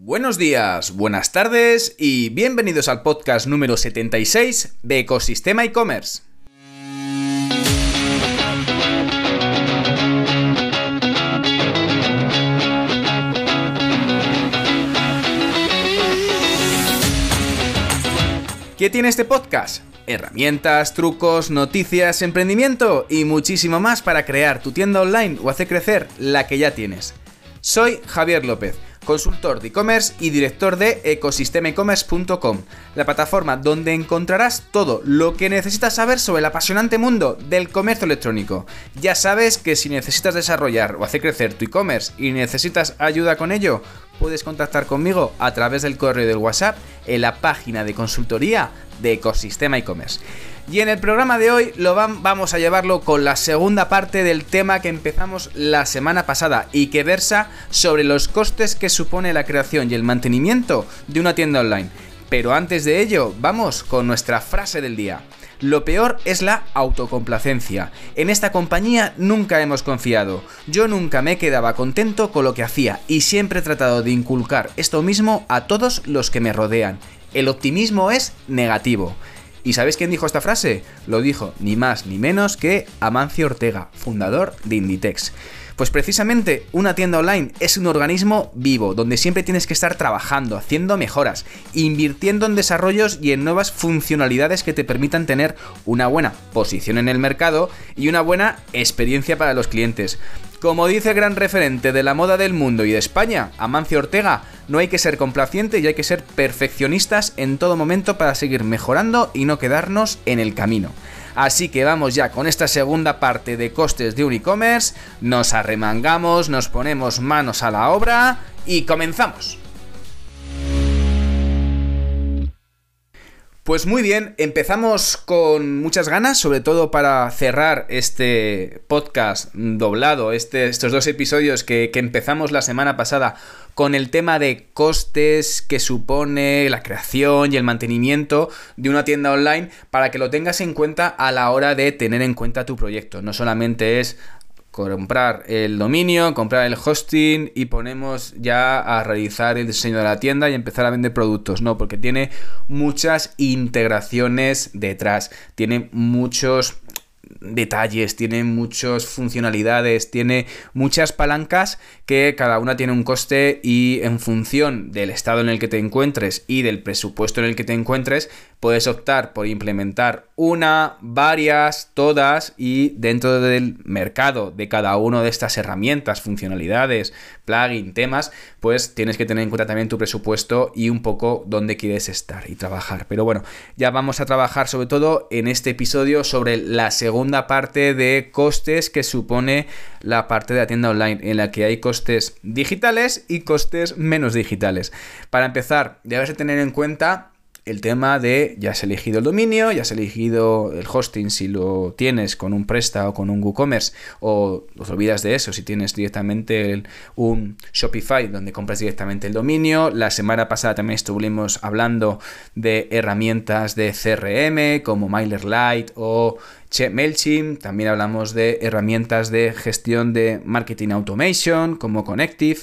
Buenos días, buenas tardes y bienvenidos al podcast número 76 de Ecosistema e-commerce. ¿Qué tiene este podcast? Herramientas, trucos, noticias, emprendimiento y muchísimo más para crear tu tienda online o hacer crecer la que ya tienes. Soy Javier López consultor de e-commerce y director de ecosistemaecommerce.com, la plataforma donde encontrarás todo lo que necesitas saber sobre el apasionante mundo del comercio electrónico. Ya sabes que si necesitas desarrollar o hacer crecer tu e-commerce y necesitas ayuda con ello, puedes contactar conmigo a través del correo del WhatsApp en la página de consultoría de Ecosistema e-commerce. Y en el programa de hoy lo vamos a llevarlo con la segunda parte del tema que empezamos la semana pasada y que versa sobre los costes que supone la creación y el mantenimiento de una tienda online. Pero antes de ello, vamos con nuestra frase del día. Lo peor es la autocomplacencia. En esta compañía nunca hemos confiado. Yo nunca me quedaba contento con lo que hacía y siempre he tratado de inculcar esto mismo a todos los que me rodean. El optimismo es negativo. ¿Y sabéis quién dijo esta frase? Lo dijo ni más ni menos que Amancio Ortega, fundador de Inditex. Pues precisamente una tienda online es un organismo vivo, donde siempre tienes que estar trabajando, haciendo mejoras, invirtiendo en desarrollos y en nuevas funcionalidades que te permitan tener una buena posición en el mercado y una buena experiencia para los clientes. Como dice el gran referente de la moda del mundo y de España, Amancio Ortega, no hay que ser complaciente y hay que ser perfeccionistas en todo momento para seguir mejorando y no quedarnos en el camino. Así que vamos ya con esta segunda parte de costes de un e-commerce, nos arremangamos, nos ponemos manos a la obra y comenzamos. Pues muy bien, empezamos con muchas ganas, sobre todo para cerrar este podcast doblado, este, estos dos episodios que, que, empezamos la semana pasada con el tema de costes que supone la creación y el mantenimiento de una tienda online para que lo tengas en cuenta a la hora de tener en cuenta tu proyecto. No solamente es comprar el dominio, comprar el hosting y ponemos ya a realizar el diseño de la tienda y empezar a vender productos. No, porque tiene muchas integraciones detrás, tiene muchos detalles, tiene muchas funcionalidades, tiene muchas palancas que cada una tiene un coste y en función del estado en el que te encuentres y del presupuesto en el que te encuentres, puedes optar por implementar una, varias, todas y dentro del mercado de cada una de estas herramientas, funcionalidades, plugin, temas, pues tienes que tener en cuenta también tu presupuesto y un poco dónde quieres estar y trabajar. Pero bueno, ya vamos a trabajar sobre todo en este episodio sobre la segunda parte de costes que supone la parte de la tienda online, en la que hay costes digitales y costes menos digitales. Para empezar, debes de tener en cuenta el tema de ya has elegido el dominio, ya has elegido el hosting si lo tienes con un Presta o con un WooCommerce o os olvidas de eso si tienes directamente un Shopify donde compras directamente el dominio. La semana pasada también estuvimos hablando de herramientas de CRM como MailerLite o MailChimp. También hablamos de herramientas de gestión de marketing automation como Connective.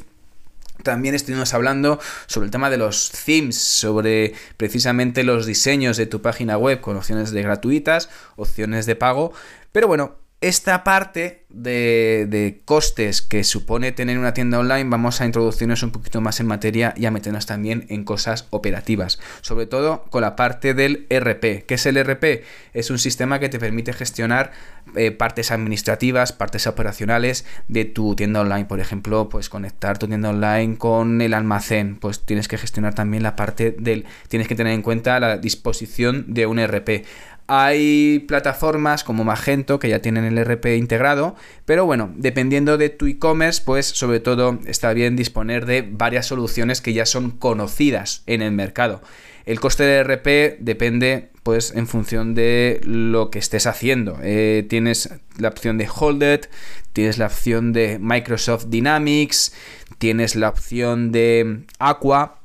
También estuvimos hablando sobre el tema de los themes, sobre precisamente los diseños de tu página web con opciones de gratuitas, opciones de pago. Pero bueno, esta parte de, costes que supone tener una tienda online, vamos a introducirnos un poquito más en materia y a meternos también en cosas operativas, sobre todo con la parte del RP. ¿Qué es el RP? Es un sistema que te permite gestionar eh, partes administrativas, partes operacionales de tu tienda online. Por ejemplo, pues conectar tu tienda online con el almacén, pues tienes que gestionar también la parte del, tienes que tener en cuenta la disposición de un RP. Hay plataformas como Magento que ya tienen el RP integrado, pero bueno, dependiendo de tu e-commerce, pues sobre todo está bien disponer de varias soluciones que ya son conocidas en el mercado. El coste de RP depende pues en función de lo que estés haciendo. Eh, tienes la opción de Holded, tienes la opción de Microsoft Dynamics, tienes la opción de Aqua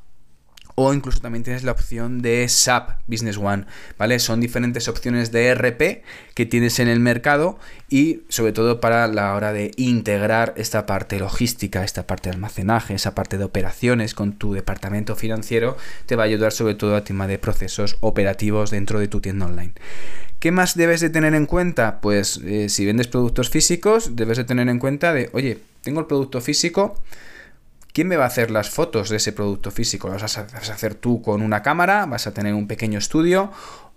o incluso también tienes la opción de SAP Business One, ¿vale? Son diferentes opciones de RP que tienes en el mercado y sobre todo para la hora de integrar esta parte logística, esta parte de almacenaje, esa parte de operaciones con tu departamento financiero, te va a ayudar sobre todo a tema de procesos operativos dentro de tu tienda online. ¿Qué más debes de tener en cuenta? Pues eh, si vendes productos físicos, debes de tener en cuenta de, oye, tengo el producto físico, ¿Quién me va a hacer las fotos de ese producto físico? ¿Las vas a hacer tú con una cámara? ¿Vas a tener un pequeño estudio?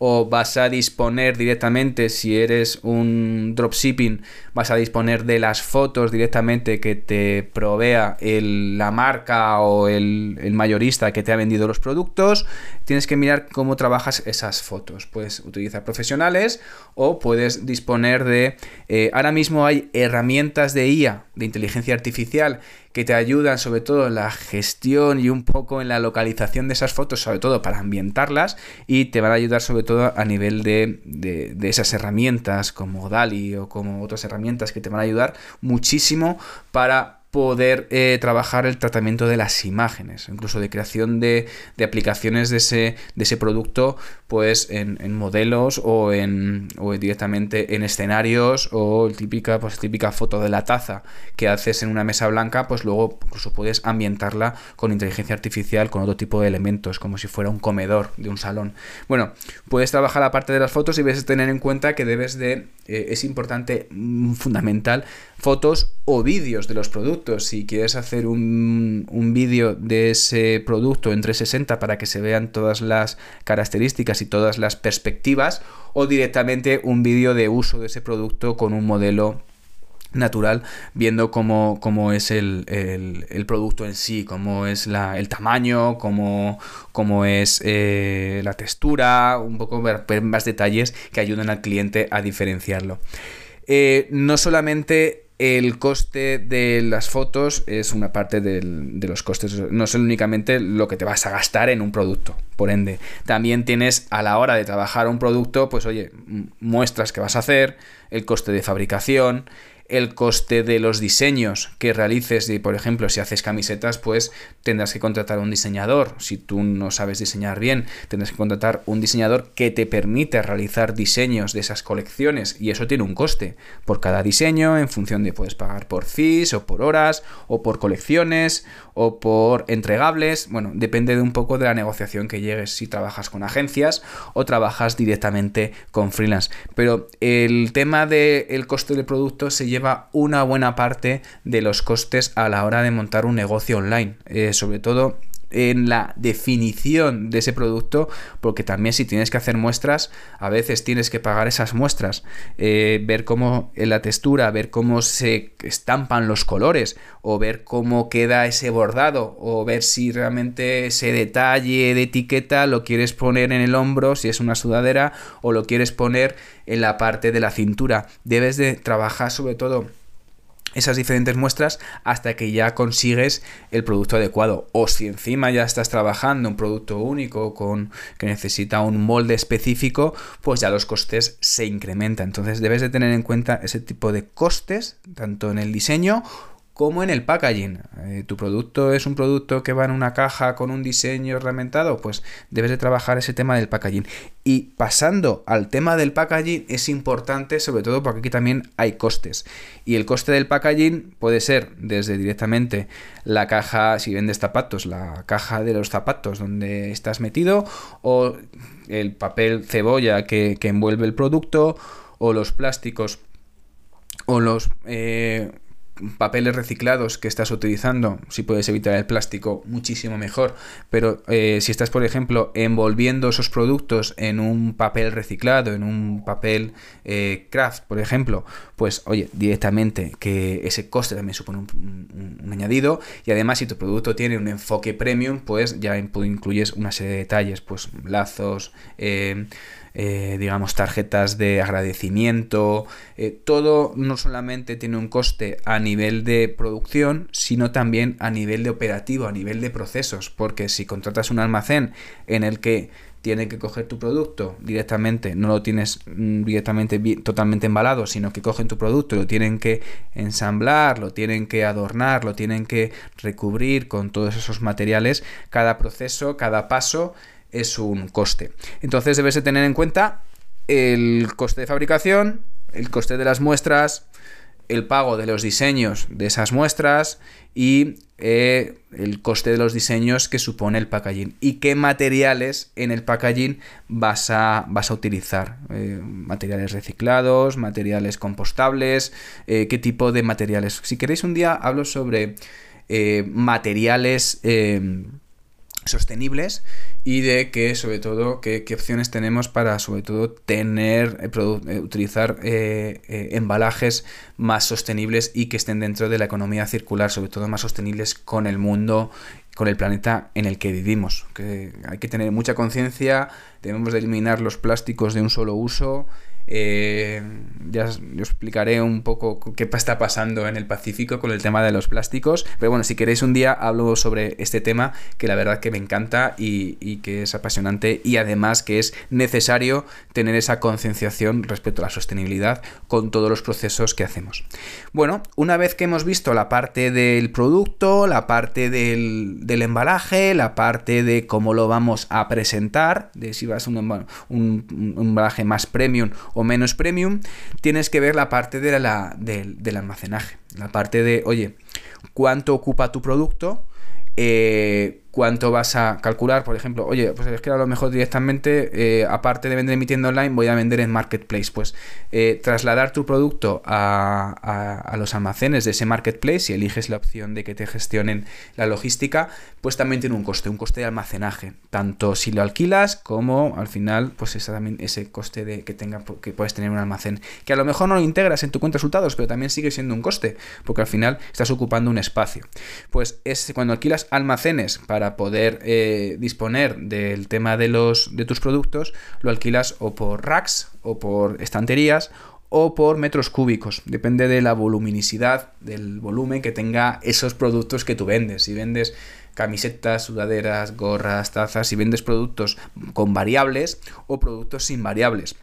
¿O vas a disponer directamente, si eres un dropshipping, vas a disponer de las fotos directamente que te provea la marca o el, mayorista que te ha vendido los productos? Tienes que mirar cómo trabajas esas fotos. Puedes utilizar profesionales o puedes disponer de... Eh, ahora mismo hay herramientas de IA, de inteligencia artificial, que te ayudan sobre todo en la gestión y un poco en la localización de esas fotos, sobre todo para ambientarlas, y te van a ayudar sobre todo a nivel de, de, esas herramientas como DALI o como otras herramientas que te van a ayudar muchísimo para poder eh, trabajar el tratamiento de las imágenes, incluso de creación de, aplicaciones de ese, de ese, producto, pues en, modelos o, en, o directamente en escenarios o típica, pues, típica foto de la taza que haces en una mesa blanca, pues luego incluso puedes ambientarla con inteligencia artificial, con otro tipo de elementos, como si fuera un comedor de un salón. Bueno, puedes trabajar la parte de las fotos y debes tener en cuenta que debes de, eh, es importante, mm, fundamental, fotos o vídeos de los productos si quieres hacer un, un vídeo de ese producto en 360 para que se vean todas las características y todas las perspectivas, o directamente un vídeo de uso de ese producto con un modelo natural, viendo cómo, cómo es el, producto en sí, cómo es la, el tamaño, cómo, cómo es eh, la textura, un poco ver, más detalles que ayuden al cliente a diferenciarlo. Eh, no solamente el coste de las fotos es una parte de los costes, no es únicamente lo que te vas a gastar en un producto. Por ende, también tienes a la hora de trabajar un producto, pues oye, muestras que vas a hacer, el coste de fabricación, el coste de los diseños que realices. Y por ejemplo si haces camisetas pues tendrás que contratar a un diseñador. Si tú no sabes diseñar bien tendrás que contratar un diseñador que te permite realizar diseños de esas colecciones y eso tiene un coste. Por cada diseño en función de puedes pagar por fees o por horas o por colecciones o por entregables. Bueno depende de un poco de la negociación que llegues. Si trabajas con agencias o trabajas directamente con freelance. Pero el tema del coste del producto se lleva una buena parte de los costes a la hora de montar un negocio online. Eh, sobre todo en la definición de ese producto, porque también si tienes que hacer muestras, a veces tienes que pagar esas muestras, eh, ver cómo en la textura, ver cómo se estampan los colores, o ver cómo queda ese bordado, o ver si realmente ese detalle de etiqueta lo quieres poner en el hombro, si es una sudadera, o lo quieres poner en la parte de la cintura. Debes de trabajar sobre todo esas diferentes muestras hasta que ya consigues el producto adecuado. O si encima ya estás trabajando un producto único con que necesita un molde específico, pues ya los costes se incrementan. Entonces debes de tener en cuenta ese tipo de costes, tanto en el diseño como en el packaging. Eh, tu producto es un producto que va en una caja con un diseño herramientado, pues debes de trabajar ese tema del packaging. Y pasando al tema del packaging es importante, sobre todo porque aquí también hay costes. Y el coste del packaging puede ser desde directamente la caja, si vendes zapatos, la caja de los zapatos donde estás metido, o el papel cebolla que, envuelve el producto, o los plásticos o los eh, papeles reciclados que estás utilizando, si puedes evitar el plástico, muchísimo mejor. Pero eh, si estás, por ejemplo, envolviendo esos productos en un papel reciclado, en un papel eh, craft, por ejemplo, pues oye, directamente que ese coste también supone un, añadido. Y además, si tu producto tiene un enfoque premium, pues ya incluyes una serie de detalles, pues lazos. Eh, eh, digamos, tarjetas de agradecimiento. Eh, todo no solamente tiene un coste a nivel de producción, sino también a nivel de operativo, a nivel de procesos, porque si contratas un almacén en el que tiene que coger tu producto directamente, no lo tienes mm, directamente totalmente embalado, sino que cogen tu producto, lo tienen que ensamblar, lo tienen que adornar, lo tienen que recubrir con todos esos materiales, cada proceso, cada paso es un coste. Entonces debes de tener en cuenta el coste de fabricación, el coste de las muestras, el pago de los diseños de esas muestras y eh, el coste de los diseños que supone el packaging y qué materiales en el packaging vas a, vas a utilizar. Eh, materiales reciclados, materiales compostables, eh, qué tipo de materiales. Si queréis un día hablo sobre materiales sostenibles y de que sobre todo qué, opciones tenemos para sobre todo tener eh, eh, utilizar eh, embalajes más sostenibles y que estén dentro de la economía circular sobre todo más sostenibles con el mundo con el planeta en el que vivimos. Que hay que tener mucha conciencia debemos de eliminar los plásticos de un solo uso eh, ya os, explicaré un poco qué está pasando en el Pacífico con el tema de los plásticos. Pero bueno, si queréis un día hablo sobre este tema que la verdad que me encanta y, que es apasionante y además que es necesario tener esa concienciación respecto a la sostenibilidad con todos los procesos que hacemos. Bueno, una vez que hemos visto la parte del producto, la parte del, embalaje, la parte de cómo lo vamos a presentar, de si vas a un, un embalaje más premium o menos premium, tienes que ver la parte de la, del almacenaje. La parte de, oye, cuánto ocupa tu producto, eh, cuánto vas a calcular, por ejemplo, oye, pues es que a lo mejor directamente, eh, aparte de vender en mi tienda online, voy a vender en Marketplace. Pues eh, trasladar tu producto a, los almacenes de ese Marketplace, si eliges la opción de que te gestionen la logística, pues también tiene un coste, un coste de almacenaje, tanto si lo alquilas como al final, pues ese, también, ese coste de que, tenga, que puedes tener un almacén, que a lo mejor no lo integras en tu cuenta de resultados, pero también sigue siendo un coste, porque al final estás ocupando un espacio. Pues es cuando alquilas almacenes para para poder eh, disponer del tema de, los, de tus productos, lo alquilas o por racks o por estanterías o por metros cúbicos. Depende de la voluminosidad, del volumen que tenga esos productos que tú vendes. Si vendes camisetas, sudaderas, gorras, tazas, si vendes productos con variables o productos sin variables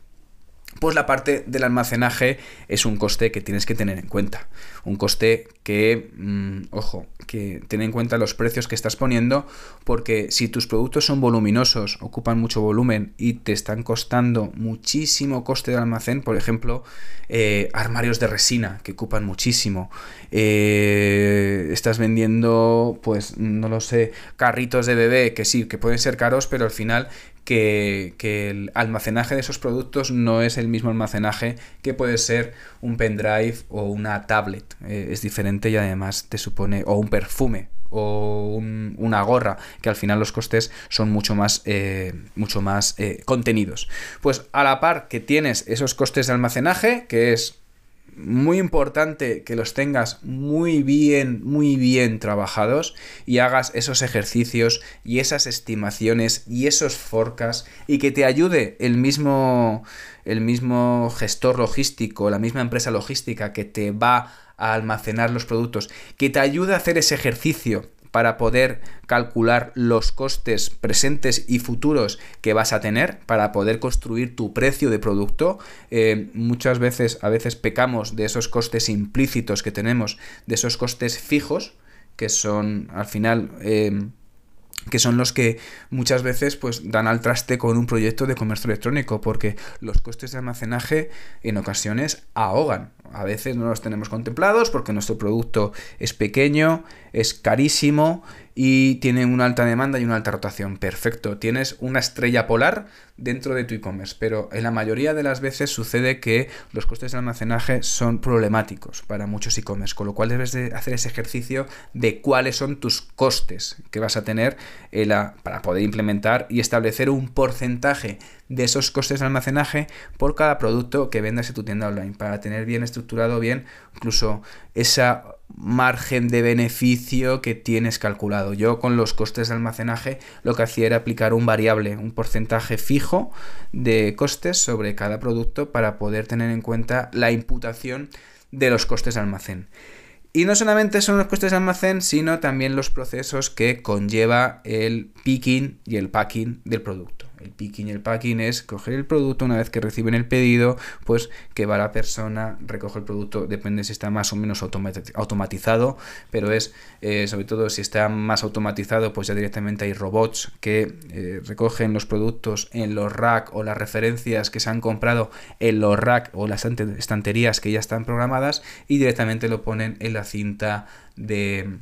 pues la parte del almacenaje es un coste que tienes que tener en cuenta. Un coste que, mm, ojo, que ten en cuenta los precios que estás poniendo, porque si tus productos son voluminosos, ocupan mucho volumen y te están costando muchísimo coste de almacén, por ejemplo, eh, armarios de resina que ocupan muchísimo, eh, estás vendiendo, pues, no lo sé, carritos de bebé que sí, que pueden ser caros, pero al final que, el almacenaje de esos productos no es el mismo almacenaje que puede ser un pendrive o una tablet. Eh, es diferente y además te supone, o un perfume o una gorra, que al final los costes son mucho más, eh, mucho más eh, contenidos. Pues a la par que tienes esos costes de almacenaje, que es muy importante que los tengas muy bien, muy bien trabajados y hagas esos ejercicios y esas estimaciones y esos forecasts y que te ayude el mismo, el mismo gestor logístico, la misma empresa logística que te va a almacenar los productos, que te ayude a hacer ese ejercicio para poder calcular los costes presentes y futuros que vas a tener para poder construir tu precio de producto. Eh, muchas veces, a veces pecamos de esos costes implícitos que tenemos, de esos costes fijos, que son al final... Eh, que son los que muchas veces pues dan al traste con un proyecto de comercio electrónico porque los costes de almacenaje en ocasiones ahogan. A veces no los tenemos contemplados porque nuestro producto es pequeño, es carísimo y tiene una alta demanda y una alta rotación. Perfecto, tienes una estrella polar dentro de tu e-commerce, pero en la mayoría de las veces sucede que los costes de almacenaje son problemáticos para muchos e-commerce, con lo cual debes de hacer ese ejercicio de cuáles son tus costes que vas a tener para poder implementar y establecer un porcentaje de esos costes de almacenaje por cada producto que vendas en tu tienda online, para tener bien estructurado bien incluso esa margen de beneficio que tienes calculado. Yo con los costes de almacenaje lo que hacía era aplicar un variable, un porcentaje fijo de costes sobre cada producto para poder tener en cuenta la imputación de los costes de almacén. Y no solamente son los costes de almacén, sino también los procesos que conlleva el picking y el packing del producto. El picking y el packing es coger el producto una vez que reciben el pedido, pues que va la persona, recoge el producto, depende si está más o menos automatizado, pero es eh, sobre todo si está más automatizado, pues ya directamente hay robots que eh, recogen los productos en los rack o las referencias que se han comprado en los rack o las estanterías que ya están programadas y directamente lo ponen en la cinta de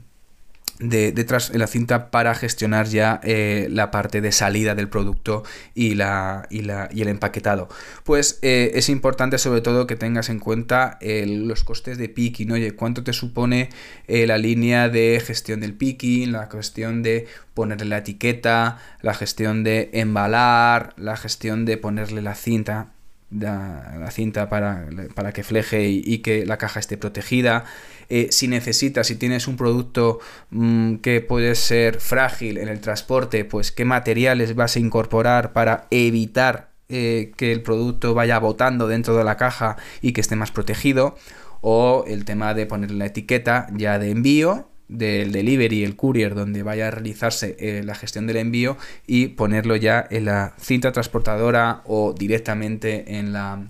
de, detrás en la cinta para gestionar ya eh, la parte de salida del producto y, la, y, la, y el empaquetado. Pues eh, es importante sobre todo que tengas en cuenta los costes de picking, oye, cuánto te supone eh, la línea de gestión del picking, la cuestión de ponerle la etiqueta, la gestión de embalar, la gestión de ponerle la cinta, la, cinta para, para, que fleje y, que la caja esté protegida. Eh, si necesitas, si tienes un producto mm, que puede ser frágil en el transporte, pues qué materiales vas a incorporar para evitar eh, que el producto vaya botando dentro de la caja y que esté más protegido. O el tema de poner la etiqueta ya de envío, del delivery, el courier, donde vaya a realizarse eh, la gestión del envío y ponerlo ya en la cinta transportadora o directamente en la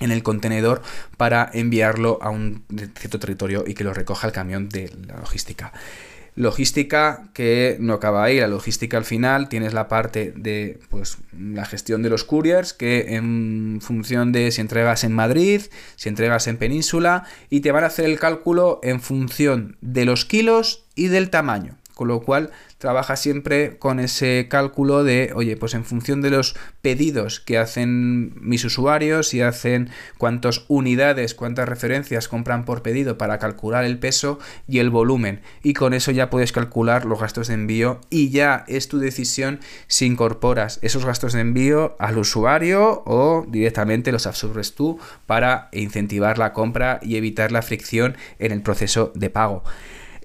en el contenedor para enviarlo a un cierto territorio y que lo recoja el camión de la logística. Logística que no acaba ahí, la logística al final tienes la parte de pues la gestión de los couriers que en función de si entregas en Madrid, si entregas en Península y te van a hacer el cálculo en función de los kilos y del tamaño. Con lo cual trabaja siempre con ese cálculo de, oye, pues en función de los pedidos que hacen mis usuarios y hacen cuántas unidades, cuántas referencias compran por pedido para calcular el peso y el volumen. Y con eso ya puedes calcular los gastos de envío y ya es tu decisión si incorporas esos gastos de envío al usuario o directamente los absorbes tú para incentivar la compra y evitar la fricción en el proceso de pago.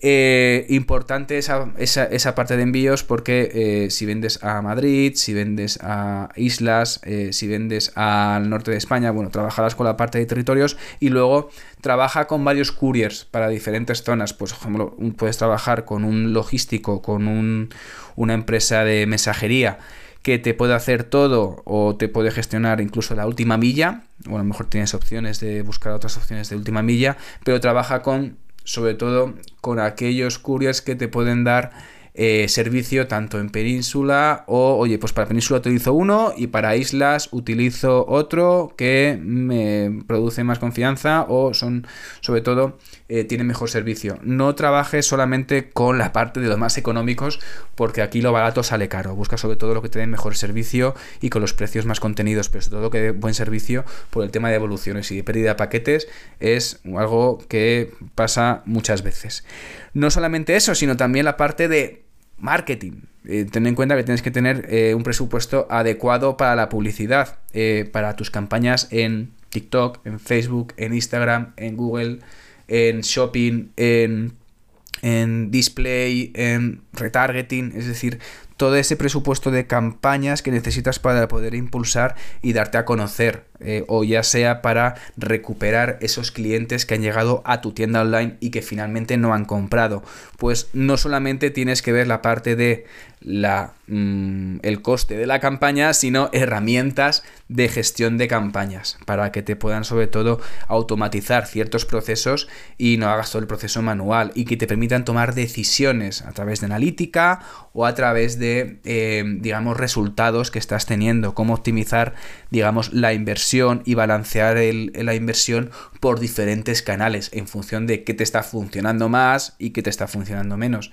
Eh, importante esa, esa, parte de envíos porque eh, si vendes a Madrid, si vendes a islas, eh, si vendes al norte de España, bueno, trabajarás con la parte de territorios y luego trabaja con varios couriers para diferentes zonas. Pues, por ejemplo, puedes trabajar con un logístico, con un, una empresa de mensajería que te puede hacer todo o te puede gestionar incluso la última milla, o a lo mejor tienes opciones de buscar otras opciones de última milla, pero trabaja con sobre todo con aquellos couriers que te pueden dar eh, servicio tanto en península o, oye, pues para península utilizo uno y para islas utilizo otro que me produce más confianza o son, sobre todo, eh, tienen mejor servicio. No trabajes solamente con la parte de los más económicos porque aquí lo barato sale caro. Busca sobre todo lo que te dé mejor servicio y con los precios más contenidos, pero sobre todo que dé buen servicio por el tema de evoluciones y de pérdida de paquetes es algo que pasa muchas veces. No solamente eso, sino también la parte de marketing. Eh, ten en cuenta que tienes que tener eh, un presupuesto adecuado para la publicidad, eh, para tus campañas en TikTok, en Facebook, en Instagram, en Google, en Shopping, en, en Display, en Retargeting. Es decir, todo ese presupuesto de campañas que necesitas para poder impulsar y darte a conocer, eh, o ya sea para recuperar esos clientes que han llegado a tu tienda online y que finalmente no han comprado. Pues no solamente tienes que ver la parte de la, mm, el coste de la campaña, sino herramientas de gestión de campañas para que te puedan sobre todo automatizar ciertos procesos y no hagas todo el proceso manual y que te permitan tomar decisiones a través de analítica o a través de, eh, digamos, resultados que estás teniendo, cómo optimizar, digamos, la inversión y balancear la inversión por diferentes canales en función de qué te está funcionando más y qué te está funcionando menos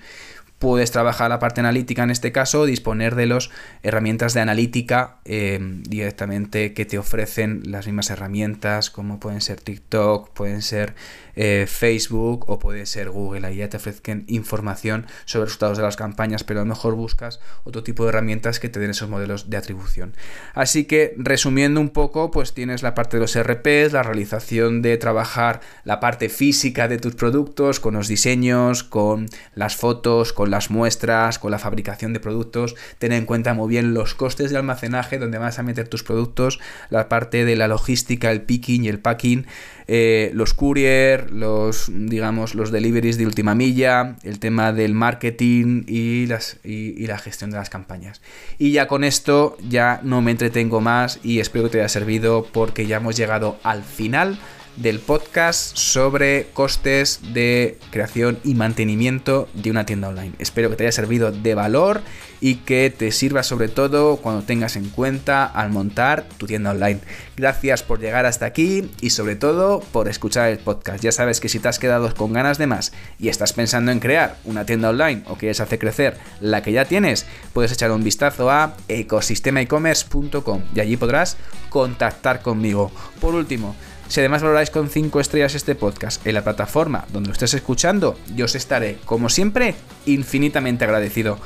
puedes trabajar la parte analítica en este caso, disponer de las herramientas de analítica eh, directamente que te ofrecen las mismas herramientas, como pueden ser TikTok, pueden ser eh, Facebook o puede ser Google. Ahí ya te ofrezcan información sobre resultados de las campañas, pero a lo mejor buscas otro tipo de herramientas que te den esos modelos de atribución. Así que resumiendo un poco, pues tienes la parte de los RPs, la realización de trabajar la parte física de tus productos, con los diseños, con las fotos, con las muestras, con la fabricación de productos. Ten en cuenta muy bien los costes de almacenaje, donde vas a meter tus productos, la parte de la logística, el picking y el packing, eh, los courier, los, digamos, los deliveries de última milla, el tema del marketing y, las, y la gestión de las campañas. Y ya con esto ya no me entretengo más y espero que te haya servido porque ya hemos llegado al final del podcast sobre costes de creación y mantenimiento de una tienda online. Espero que te haya servido de valor y que te sirva sobre todo cuando tengas en cuenta al montar tu tienda online. Gracias por llegar hasta aquí y sobre todo por escuchar el podcast. Ya sabes que si te has quedado con ganas de más y estás pensando en crear una tienda online o quieres hacer crecer la que ya tienes, puedes echar un vistazo a ecosistemaecommerce.com y allí podrás contactar conmigo. Por último, si además valoráis con 5 estrellas este podcast en la plataforma donde lo estés escuchando, yo os estaré, como siempre, infinitamente agradecido.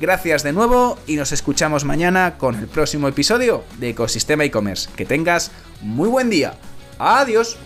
Gracias de nuevo y nos escuchamos mañana con el próximo episodio de Ecosistema e-commerce. Que tengas muy buen día. Adiós.